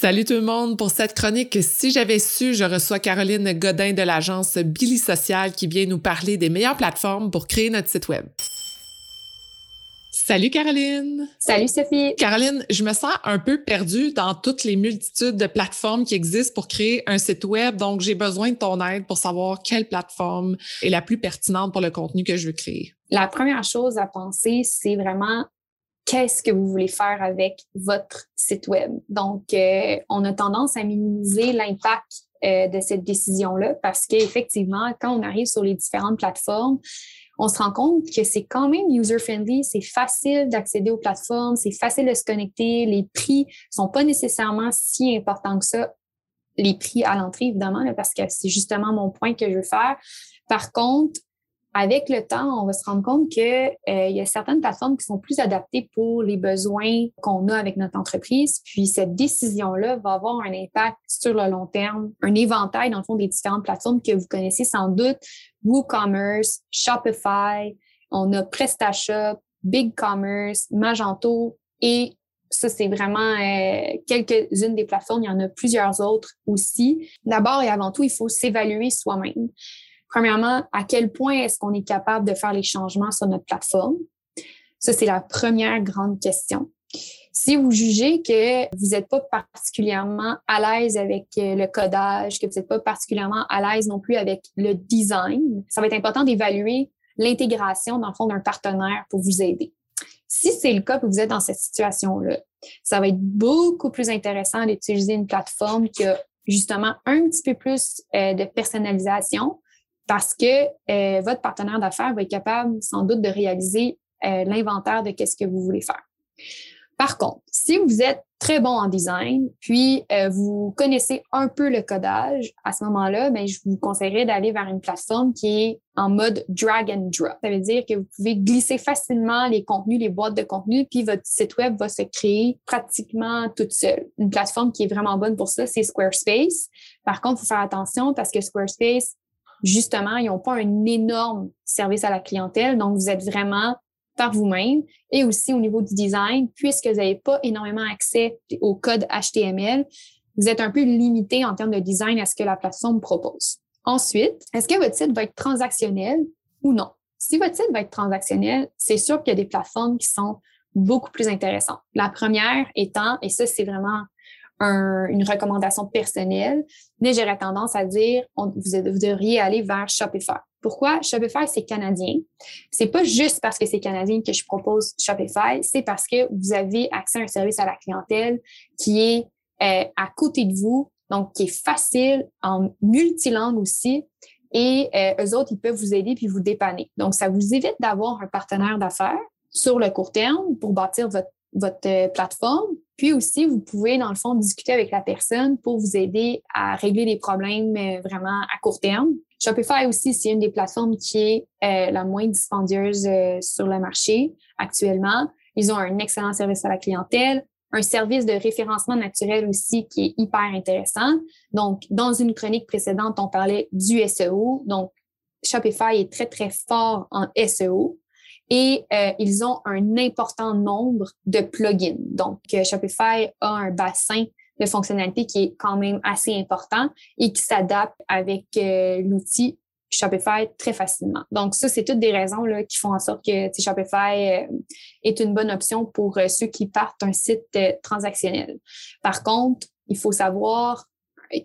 Salut tout le monde pour cette chronique. Si j'avais su, je reçois Caroline Godin de l'agence Billy Social qui vient nous parler des meilleures plateformes pour créer notre site web. Salut Caroline. Salut Sophie. Caroline, je me sens un peu perdue dans toutes les multitudes de plateformes qui existent pour créer un site web, donc j'ai besoin de ton aide pour savoir quelle plateforme est la plus pertinente pour le contenu que je veux créer. La première chose à penser, c'est vraiment qu'est-ce que vous voulez faire avec votre site web. Donc, euh, on a tendance à minimiser l'impact euh, de cette décision-là parce qu'effectivement, quand on arrive sur les différentes plateformes, on se rend compte que c'est quand même user-friendly, c'est facile d'accéder aux plateformes, c'est facile de se connecter, les prix sont pas nécessairement si importants que ça, les prix à l'entrée, évidemment, parce que c'est justement mon point que je veux faire. Par contre, avec le temps, on va se rendre compte qu'il euh, y a certaines plateformes qui sont plus adaptées pour les besoins qu'on a avec notre entreprise. Puis cette décision-là va avoir un impact sur le long terme, un éventail dans le fond des différentes plateformes que vous connaissez sans doute, WooCommerce, Shopify, on a PrestaShop, BigCommerce, Magento et ça, c'est vraiment euh, quelques-unes des plateformes. Il y en a plusieurs autres aussi. D'abord et avant tout, il faut s'évaluer soi-même. Premièrement, à quel point est-ce qu'on est capable de faire les changements sur notre plateforme? Ça, c'est la première grande question. Si vous jugez que vous n'êtes pas particulièrement à l'aise avec euh, le codage, que vous n'êtes pas particulièrement à l'aise non plus avec le design, ça va être important d'évaluer l'intégration, dans le fond, d'un partenaire pour vous aider. Si c'est le cas que vous êtes dans cette situation-là, ça va être beaucoup plus intéressant d'utiliser une plateforme qui a justement un petit peu plus euh, de personnalisation, parce que euh, votre partenaire d'affaires va être capable sans doute de réaliser euh, l'inventaire de qu'est-ce que vous voulez faire. Par contre, si vous êtes très bon en design, puis euh, vous connaissez un peu le codage, à ce moment-là, ben, je vous conseillerais d'aller vers une plateforme qui est en mode drag and drop. Ça veut dire que vous pouvez glisser facilement les contenus, les boîtes de contenu, puis votre site web va se créer pratiquement toute seule. Une plateforme qui est vraiment bonne pour ça, c'est Squarespace. Par contre, il faut faire attention parce que Squarespace justement, ils n'ont pas un énorme service à la clientèle. Donc, vous êtes vraiment par vous-même et aussi au niveau du design, puisque vous n'avez pas énormément accès au code HTML, vous êtes un peu limité en termes de design à ce que la plateforme propose. Ensuite, est-ce que votre site va être transactionnel ou non? Si votre site va être transactionnel, c'est sûr qu'il y a des plateformes qui sont beaucoup plus intéressantes. La première étant, et ça, c'est vraiment une recommandation personnelle, mais j'aurais tendance à dire on, vous, devriez aller vers Shopify. Pourquoi? Shopify, c'est canadien. C'est pas juste parce que c'est canadien que je propose Shopify, c'est parce que vous avez accès à un service à la clientèle qui est euh, à côté de vous, donc qui est facile, en multilangue aussi. Et euh, eux autres, ils peuvent vous aider puis vous dépanner. Donc, ça vous évite d'avoir un partenaire d'affaires sur le court terme pour bâtir votre votre euh, plateforme. Puis aussi, vous pouvez, dans le fond, discuter avec la personne pour vous aider à régler des problèmes euh, vraiment à court terme. Shopify aussi, c'est une des plateformes qui est euh, la moins dispendieuse sur le marché actuellement. Ils ont un excellent service à la clientèle, un service de référencement naturel aussi qui est hyper intéressant. Donc, dans une chronique précédente, on parlait du SEO. Donc, Shopify est très, très fort en SEO et euh, ils ont un important nombre de plugins. Donc, euh, Shopify a un bassin de fonctionnalités qui est quand même assez important et qui s'adapte avec euh, l'outil Shopify très facilement. Donc, ça, c'est toutes des raisons là, qui font en sorte que Shopify est une bonne option pour ceux qui partent un site transactionnel. Par contre, il faut savoir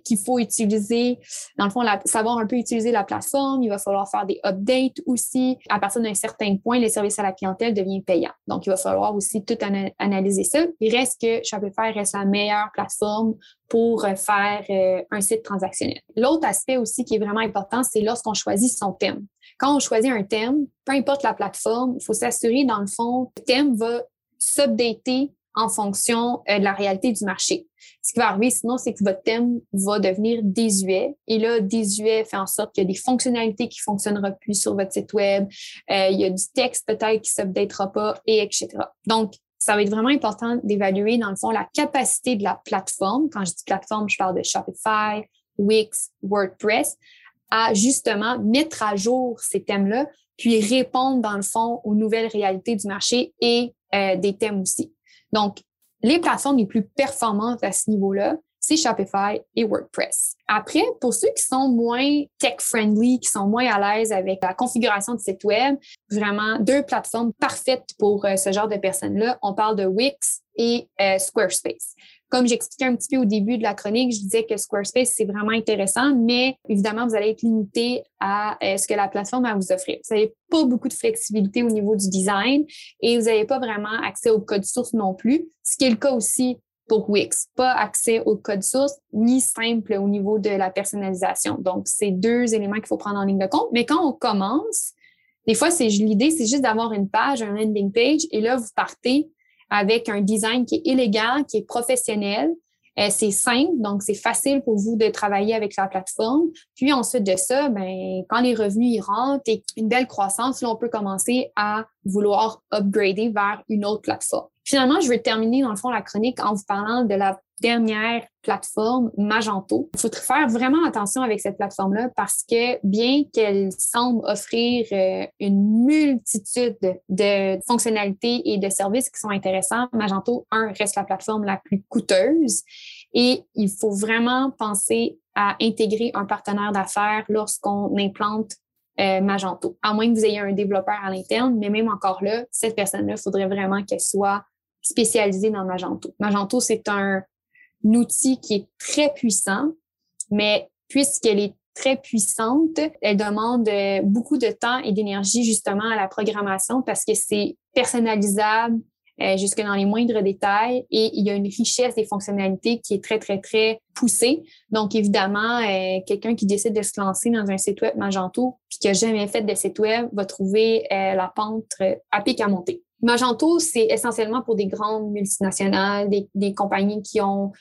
qu'il faut utiliser, dans le fond, savoir un peu utiliser la plateforme. Il va falloir faire des updates aussi. À partir d'un certain point, les services à la clientèle deviennent payants. Donc, il va falloir aussi tout analyser ça. Il reste que Shopify reste la meilleure plateforme pour faire euh, un site transactionnel. L'autre aspect aussi qui est vraiment important, c'est lorsqu'on choisit son thème. Quand on choisit un thème, peu importe la plateforme, il faut s'assurer, dans le fond, le thème va s'updater en fonction euh, de la réalité du marché. Ce qui va arriver sinon, c'est que votre thème va devenir désuet. Et là, désuet fait en sorte qu'il y a des fonctionnalités qui ne fonctionneront plus sur votre site web. Euh, il y a du texte peut-être qui ne s'updatera pas, et etc. Donc, ça va être vraiment important d'évaluer, dans le fond, la capacité de la plateforme. Quand je dis plateforme, je parle de Shopify, Wix, WordPress, à justement mettre à jour ces thèmes-là, puis répondre, dans le fond, aux nouvelles réalités du marché et euh, des thèmes aussi. Donc, les plateformes les plus performantes à ce niveau-là, c'est Shopify et WordPress. Après, pour ceux qui sont moins tech-friendly, qui sont moins à l'aise avec la configuration de site web, vraiment deux plateformes parfaites pour euh, ce genre de personnes-là. On parle de Wix et euh, Squarespace. Comme j'expliquais un petit peu au début de la chronique, je disais que Squarespace, c'est vraiment intéressant, mais évidemment, vous allez être limité à euh, ce que la plateforme va vous offrir. Vous n'avez pas beaucoup de flexibilité au niveau du design et vous n'avez pas vraiment accès au code source non plus, ce qui est le cas aussi pour Wix. Pas accès au code source, ni simple au niveau de la personnalisation. Donc, c'est deux éléments qu'il faut prendre en ligne de compte. Mais quand on commence, des fois, c'est l'idée, c'est juste d'avoir une page, un landing page, et là, vous partez avec un design qui est élégant, qui est professionnel. Euh, c'est simple, donc c'est facile pour vous de travailler avec la plateforme. Puis ensuite de ça, ben, quand les revenus y rentrent et une belle croissance, là, on peut commencer à vouloir upgrader vers une autre plateforme. Finalement, je vais terminer dans le fond la chronique en vous parlant de la dernière plateforme, Magento. Il faut faire vraiment attention avec cette plateforme-là parce que bien qu'elle semble offrir euh, une multitude de fonctionnalités et de services qui sont intéressants, Magento, un, reste la plateforme la plus coûteuse et il faut vraiment penser à intégrer un partenaire d'affaires lorsqu'on implante euh, Magento, à moins que vous ayez un développeur à l'interne, mais même encore là, cette personne-là, il faudrait vraiment qu'elle soit spécialisée dans Magento. Magento, c'est un, outil qui est très puissant, mais puisqu'elle est très puissante, elle demande euh, beaucoup de temps et d'énergie justement à la programmation parce que c'est personnalisable euh, jusque dans les moindres détails et il y a une richesse des fonctionnalités qui est très, très, très poussée. Donc, évidemment, euh, quelqu'un qui décide de se lancer dans un site web Magento puis qui n'a jamais fait de site web va trouver la pente à pic à monter. Magento, c'est essentiellement pour des grandes multinationales, des, compagnies qui ont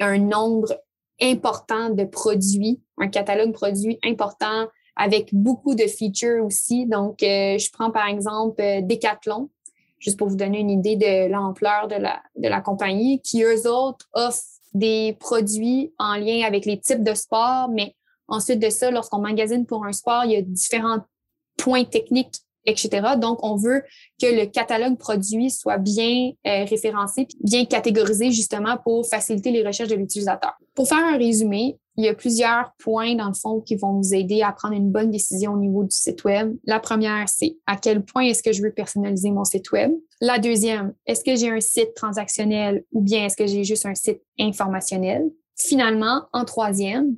un nombre important de produits, un catalogue de produits important avec beaucoup de features aussi. Donc, euh, je prends par exemple euh, Decathlon, juste pour vous donner une idée de l'ampleur de la, de la compagnie, qui eux autres offrent des produits en lien avec les types de sports, mais ensuite de ça, lorsqu'on magasine pour un sport, il y a différents points techniques etc. Donc, on veut que le catalogue produit soit bien euh, référencé, bien catégorisé justement pour faciliter les recherches de l'utilisateur. Pour faire un résumé, il y a plusieurs points dans le fond qui vont vous aider à prendre une bonne décision au niveau du site web. La première, c'est à quel point est-ce que je veux personnaliser mon site web? La deuxième, est-ce que j'ai un site transactionnel ou bien est-ce que j'ai juste un site informationnel? Finalement, en troisième,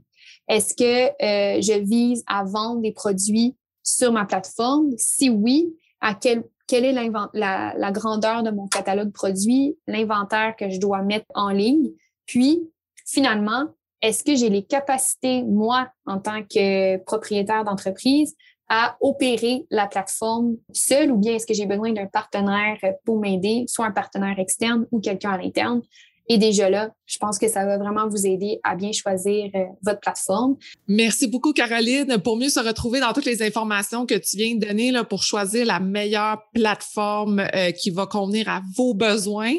est-ce que euh, je vise à vendre des produits sur ma plateforme? Si oui, à quel, quelle est la, grandeur de mon catalogue produit, l'inventaire que je dois mettre en ligne? Puis, finalement, est-ce que j'ai les capacités, moi, en tant que propriétaire d'entreprise, à opérer la plateforme seule ou bien est-ce que j'ai besoin d'un partenaire pour m'aider, soit un partenaire externe ou quelqu'un à l'interne? Et déjà là, je pense que ça va vraiment vous aider à bien choisir euh, votre plateforme. Merci beaucoup, Caroline. Pour mieux se retrouver dans toutes les informations que tu viens de donner là, pour choisir la meilleure plateforme euh, qui va convenir à vos besoins,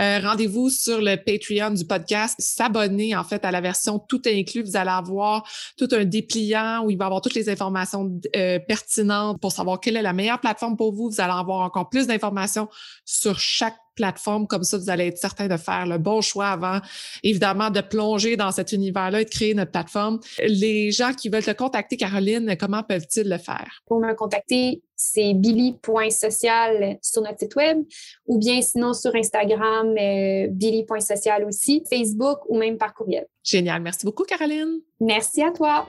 euh, rendez-vous sur le Patreon du podcast. S'abonner en fait à la version tout inclus. Vous allez avoir tout un dépliant où il va y avoir toutes les informations pertinentes pour savoir quelle est la meilleure plateforme pour vous. Vous allez avoir encore plus d'informations sur chaque plateforme. Comme ça, vous allez être certain de faire le bon choix avant, évidemment, de plonger dans cet univers-là et de créer notre plateforme. Les gens qui veulent te contacter, Caroline, comment peuvent-ils le faire? Pour me contacter, c'est billy.social sur notre site web ou bien sinon sur Instagram, euh, billy.social aussi, Facebook ou même par courriel. Génial. Merci beaucoup, Caroline. Merci à toi.